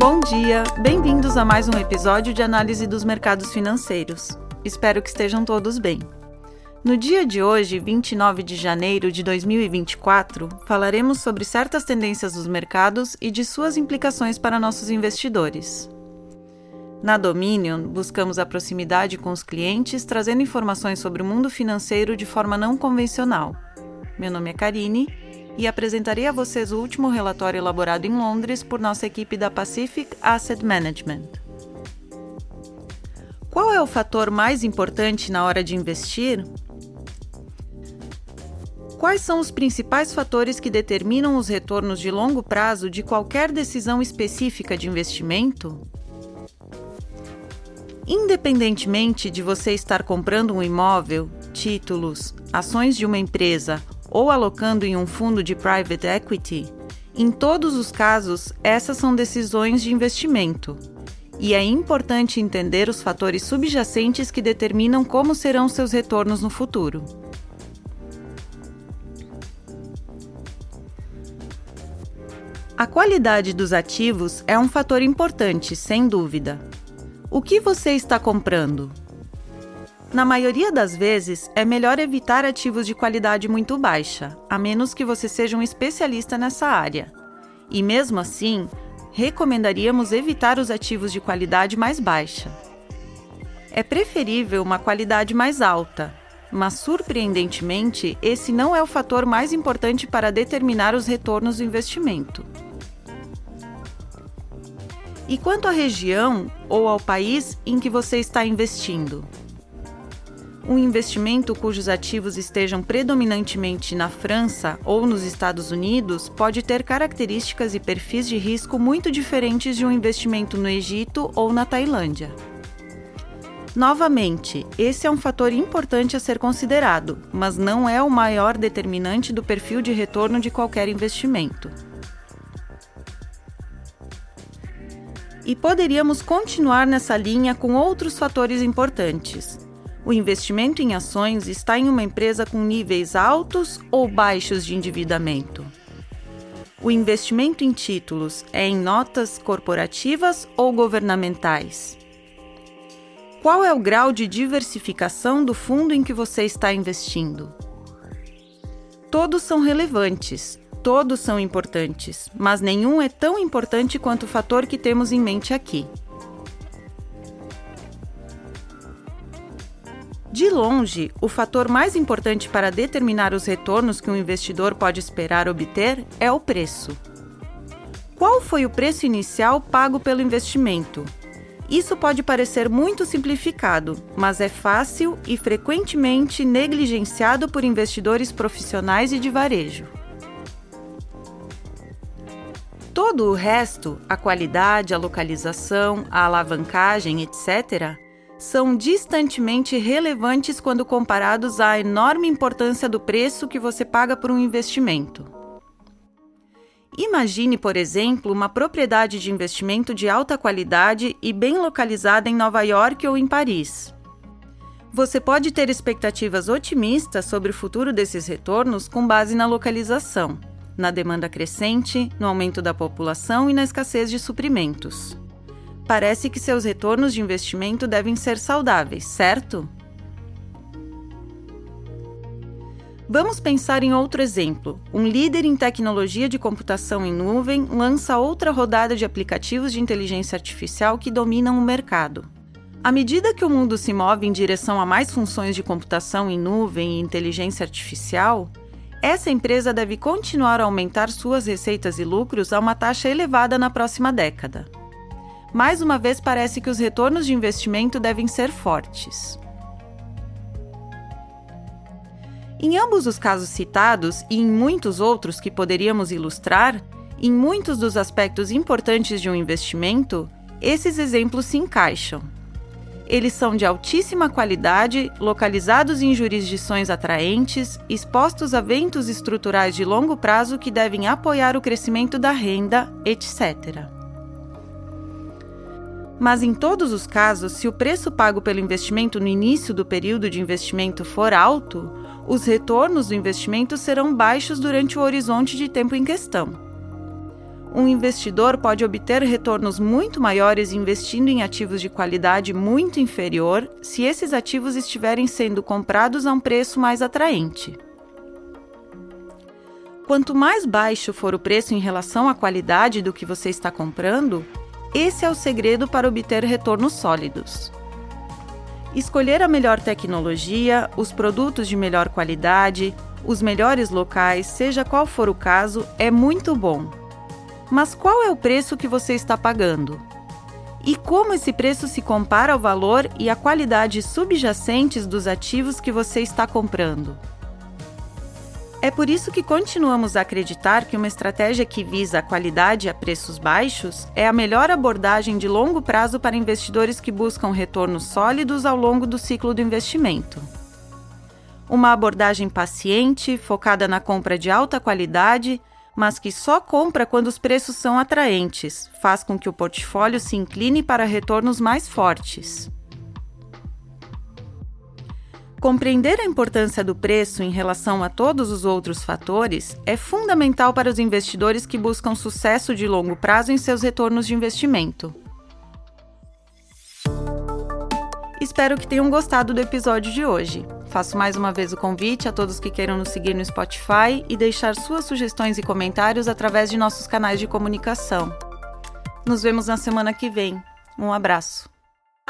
Bom dia, bem-vindos a mais um episódio de análise dos mercados financeiros. Espero que estejam todos bem. No dia de hoje, 29 de janeiro de 2024, falaremos sobre certas tendências dos mercados e de suas implicações para nossos investidores. Na Dominion, buscamos a proximidade com os clientes, trazendo informações sobre o mundo financeiro de forma não convencional. Meu nome é Karine e apresentarei a vocês o último relatório elaborado em Londres por nossa equipe da Pacific Asset Management. Qual é o fator mais importante na hora de investir? Quais são os principais fatores que determinam os retornos de longo prazo de qualquer decisão específica de investimento? Independentemente de você estar comprando um imóvel, títulos, ações de uma empresa ou alocando em um fundo de private equity, em todos os casos, essas são decisões de investimento. E é importante entender os fatores subjacentes que determinam como serão seus retornos no futuro. A qualidade dos ativos é um fator importante, sem dúvida. O que você está comprando? Na maioria das vezes, é melhor evitar ativos de qualidade muito baixa, a menos que você seja um especialista nessa área. E mesmo assim, recomendaríamos evitar os ativos de qualidade mais baixa. É preferível uma qualidade mais alta, mas surpreendentemente, esse não é o fator mais importante para determinar os retornos do investimento. E quanto à região ou ao país em que você está investindo? Um investimento cujos ativos estejam predominantemente na França ou nos Estados Unidos pode ter características e perfis de risco muito diferentes de um investimento no Egito ou na Tailândia. Novamente, esse é um fator importante a ser considerado, mas não é o maior determinante do perfil de retorno de qualquer investimento. E poderíamos continuar nessa linha com outros fatores importantes. O investimento em ações está em uma empresa com níveis altos ou baixos de endividamento? O investimento em títulos é em notas corporativas ou governamentais? Qual é o grau de diversificação do fundo em que você está investindo? Todos são relevantes, Todos são importantes, mas nenhum é tão importante quanto o fator que temos em mente aqui. De longe, o fator mais importante para determinar os retornos que um investidor pode esperar obter é o preço. Qual foi o preço inicial pago pelo investimento? Isso pode parecer muito simplificado, mas é fácil e frequentemente negligenciado por investidores profissionais e de varejo. Todo o resto, a qualidade, a localização, a alavancagem, etc., são distantemente relevantes quando comparados à enorme importância do preço que você paga por um investimento. Imagine, por exemplo, uma propriedade de investimento de alta qualidade e bem localizada em Nova York ou em Paris. Você pode ter expectativas otimistas sobre o futuro desses retornos com base na localização na demanda crescente, no aumento da população e na escassez de suprimentos. Parece que seus retornos de investimento devem ser saudáveis, certo? Vamos pensar em outro exemplo. Um líder em tecnologia de computação em nuvem lança outra rodada de aplicativos de inteligência artificial que dominam o mercado. À medida que o mundo se move em direção a mais funções de computação em nuvem e inteligência artificial, essa empresa deve continuar a aumentar suas receitas e lucros a uma taxa elevada na próxima década. Mais uma vez, parece que os retornos de investimento devem ser fortes. Em ambos os casos citados e em muitos outros que poderíamos ilustrar, em muitos dos aspectos importantes de um investimento, esses exemplos se encaixam. Eles são de altíssima qualidade, localizados em jurisdições atraentes, expostos a ventos estruturais de longo prazo que devem apoiar o crescimento da renda, etc. Mas em todos os casos, se o preço pago pelo investimento no início do período de investimento for alto, os retornos do investimento serão baixos durante o horizonte de tempo em questão. um investidor pode obter retornos muito maiores investindo em ativos de qualidade muito inferior se esses ativos estiverem sendo comprados a um preço mais atraente. Quanto mais baixo for o preço em relação à qualidade do que você está comprando, esse é o segredo para obter retornos sólidos. Escolher a melhor tecnologia, os produtos de melhor qualidade, os melhores locais, seja qual for o caso, é muito bom. Mas qual é o preço que você está pagando? E como esse preço se compara ao valor e à qualidade subjacentes dos ativos que você está comprando? É por isso que continuamos a acreditar que uma estratégia que visa a qualidade a preços baixos é a melhor abordagem de longo prazo para investidores que buscam retornos sólidos ao longo do ciclo do investimento. Uma abordagem paciente, focada na compra de alta qualidade, mas que só compra quando os preços são atraentes, faz com que o portfólio se incline para retornos mais fortes. Compreender a importância do preço em relação a todos os outros fatores é fundamental para os investidores que buscam sucesso de longo prazo em seus retornos de investimento. Espero que tenham gostado do episódio de hoje. Faço mais uma vez o convite a todos que queiram nos seguir no Spotify e deixar suas sugestões e comentários através de nossos canais de comunicação. Nos vemos na semana que vem. Um abraço.